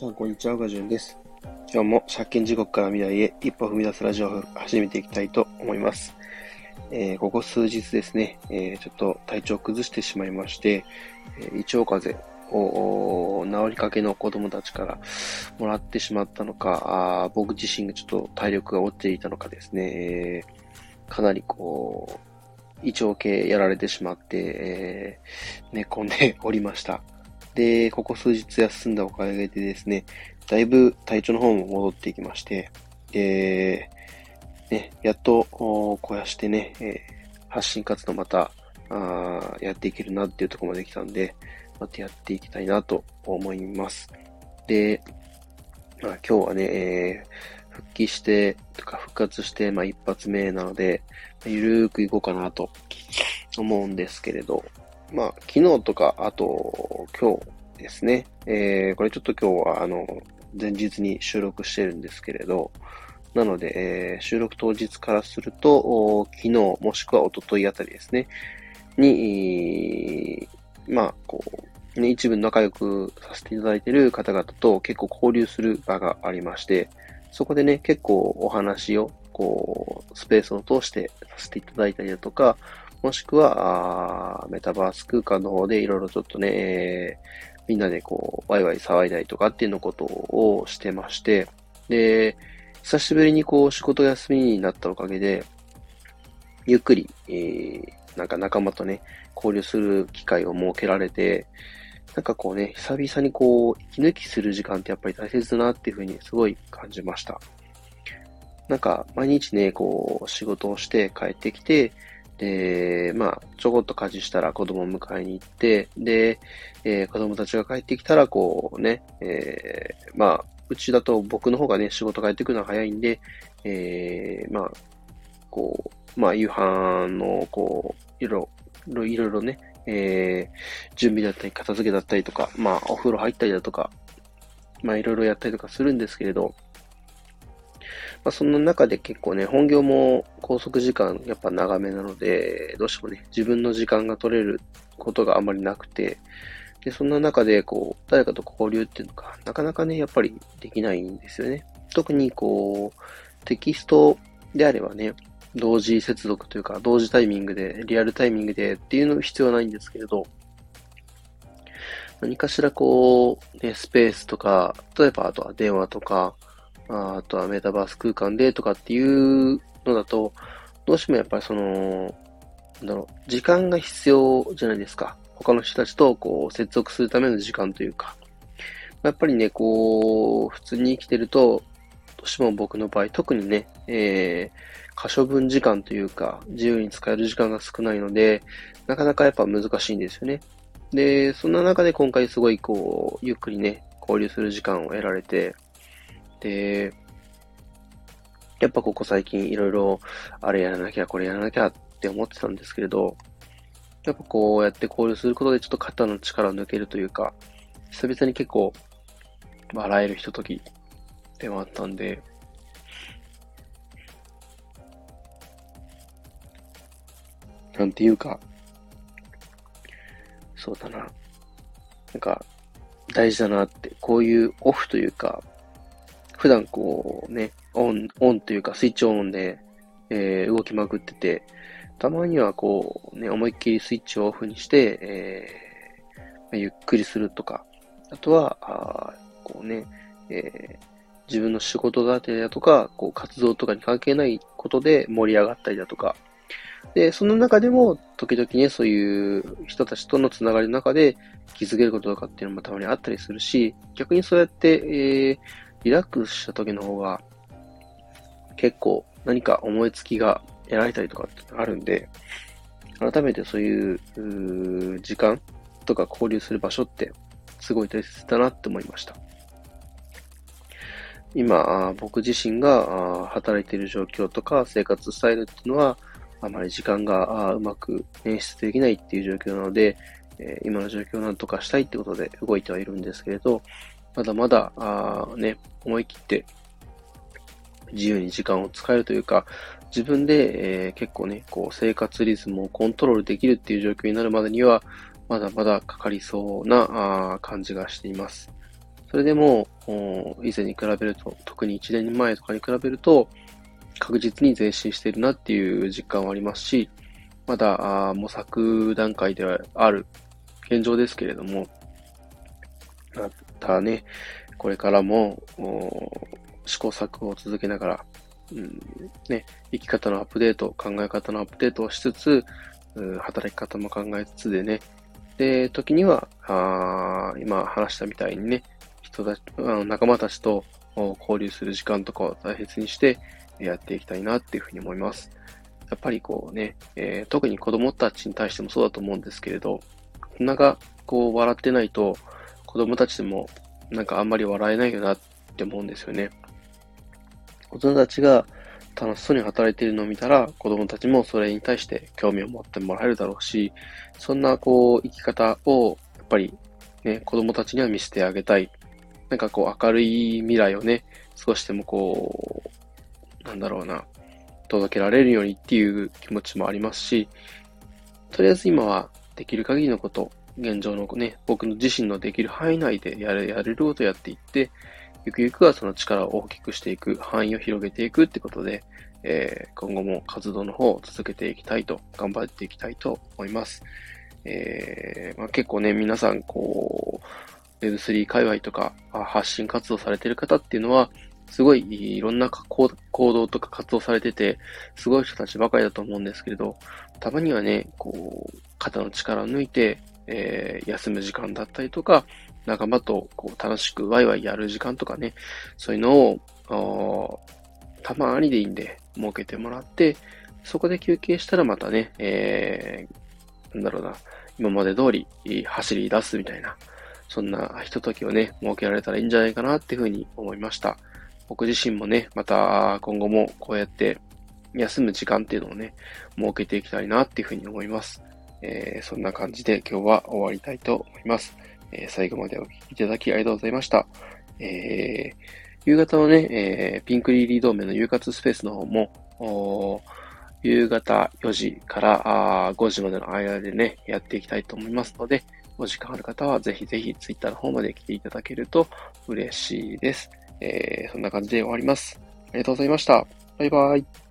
さん、こんにちは。ガジュンです。今日も借金地獄から未来へ一歩踏み出すラジオを始めていきたいと思います。えー、ここ数日ですね、えー、ちょっと体調を崩してしまいまして、えー、胃腸風邪を治りかけの子供たちからもらってしまったのか、あ僕自身がちょっと体力が落ちていたのかですね、えー、かなりこう、胃腸系やられてしまって、えー、寝込んでおりました。で、ここ数日休んだおかげでですね、だいぶ体調の方も戻っていきまして、で、ね、やっと、こうやしてね、えー、発信活動また、あやっていけるなっていうところまで来たんで、またやっていきたいなと思います。で、まあ、今日はね、えー、復帰して、とか復活して、まあ一発目なので、ゆるーくいこうかなと思うんですけれど、まあ、昨日とか、あと、今日ですね。えー、これちょっと今日は、あの、前日に収録してるんですけれど、なので、えー、収録当日からすると、昨日もしくは一昨日あたりですね、に、まあ、こう、ね、一部仲良くさせていただいている方々と結構交流する場がありまして、そこでね、結構お話を、こう、スペースを通してさせていただいたりだとか、もしくは、メタバース空間の方でいろいろちょっとね、みんなでこう、ワイワイ騒いだりとかっていうのことをしてまして、で、久しぶりにこう、仕事休みになったおかげで、ゆっくり、えー、なんか仲間とね、交流する機会を設けられて、なんかこうね、久々にこう、息抜きする時間ってやっぱり大切だなっていうふうにすごい感じました。なんか、毎日ね、こう、仕事をして帰ってきて、で、まあ、ちょこっと家事したら子供を迎えに行って、で、えー、子供たちが帰ってきたら、こうね、えー、まあ、うちだと僕の方がね、仕事帰ってくるのが早いんで、えー、まあ、こう、まあ、夕飯の、こう、いろいろ、いろいろね、えー、準備だったり、片付けだったりとか、まあ、お風呂入ったりだとか、まあ、いろいろやったりとかするんですけれど、まあ、その中で結構ね、本業も拘束時間やっぱ長めなので、どうしてもね、自分の時間が取れることがあまりなくて、で、そんな中で、こう、誰かと交流っていうのが、なかなかね、やっぱりできないんですよね。特に、こう、テキストであればね、同時接続というか、同時タイミングで、リアルタイミングでっていうの必要はないんですけれど、何かしらこう、ね、スペースとか、例えばあとは電話とか、あとはメタバース空間でとかっていうのだと、どうしてもやっぱりその、なんだろう、時間が必要じゃないですか。他の人たちとこう接続するための時間というか。やっぱりね、こう、普通に生きてると、どうしても僕の場合、特にね、えー、可処分時間というか、自由に使える時間が少ないので、なかなかやっぱ難しいんですよね。で、そんな中で今回すごいこう、ゆっくりね、交流する時間を得られて、で、やっぱここ最近いろいろ、あれやらなきゃ、これやらなきゃって思ってたんですけれど、やっぱこうやって交流することでちょっと肩の力を抜けるというか、久々に結構笑えるひとときでもあったんで、なんていうか、そうだな。なんか、大事だなって、こういうオフというか、普段こうね、オン、オンというかスイッチオンで、えー、動きまくってて、たまにはこうね、思いっきりスイッチをオフにして、えー、ゆっくりするとか、あとは、あこうね、えー、自分の仕事だったりだとか、こう活動とかに関係ないことで盛り上がったりだとか、で、その中でも、時々ね、そういう人たちとのつながりの中で気づけることとかっていうのもたまにあったりするし、逆にそうやって、えー、リラックスした時の方が、結構何か思いつきが得られたりとかってあるんで、改めてそういう時間とか交流する場所ってすごい大切だなって思いました。今、僕自身が働いている状況とか生活スタイルっていうのは、あまり時間がうまく演出できないっていう状況なので、今の状況をなんとかしたいってことで動いてはいるんですけれど、まだまだ、あね、思い切って自由に時間を使えるというか、自分で、えー、結構ね、こう生活リズムをコントロールできるっていう状況になるまでには、まだまだかかりそうなあ感じがしています。それでも、以前に比べると、特に1年前とかに比べると、確実に前進しているなっていう実感はありますし、まだ模索段階ではある現状ですけれども、たね、これからも試行錯誤を続けながら、うんね、生き方のアップデート、考え方のアップデートをしつつ、働き方も考えつつでね、で、時には、あ今話したみたいにね、人たち、仲間たちと交流する時間とかを大切にしてやっていきたいなっていうふうに思います。やっぱりこうね、えー、特に子供たちに対してもそうだと思うんですけれど、大人がこう笑ってないと子供たちでもなんかあんまり笑えないよなって思うんですよね。大人たちが楽しそうに働いているのを見たら、子供たちもそれに対して興味を持ってもらえるだろうし、そんなこう生き方をやっぱりね、子供たちには見せてあげたい。なんかこう明るい未来をね、少しでもこう、なんだろうな、届けられるようにっていう気持ちもありますし、とりあえず今はできる限りのこと、現状のね、僕の自身のできる範囲内でやれ、やれることをやっていって、ゆくゆくはその力を大きくしていく、範囲を広げていくってことで、えー、今後も活動の方を続けていきたいと、頑張っていきたいと思います。えー、まあ、結構ね、皆さん、こう、Web3 界隈とか発信活動されてる方っていうのは、すごいいろんな行動とか活動されてて、すごい人たちばかりだと思うんですけれど、たまにはね、こう、肩の力を抜いて、えー、休む時間だったりとか、仲間とこう楽しくワイワイやる時間とかね、そういうのを、たまにでいいんで設けてもらって、そこで休憩したらまたね、えー、なんだろうな、今まで通り走り出すみたいな、そんなひとときをね、設けられたらいいんじゃないかなっていうふうに思いました。僕自身もね、また今後もこうやって休む時間っていうのをね、設けていきたいなっていうふうに思います。えー、そんな感じで今日は終わりたいと思います。えー、最後までお聞きいただきありがとうございました。えー、夕方のね、えー、ピンクリリードーメの夕活スペースの方も、夕方4時から5時までの間でね、やっていきたいと思いますので、お時間ある方はぜひぜひツイッターの方まで来ていただけると嬉しいです。えー、そんな感じで終わります。ありがとうございました。バイバイ。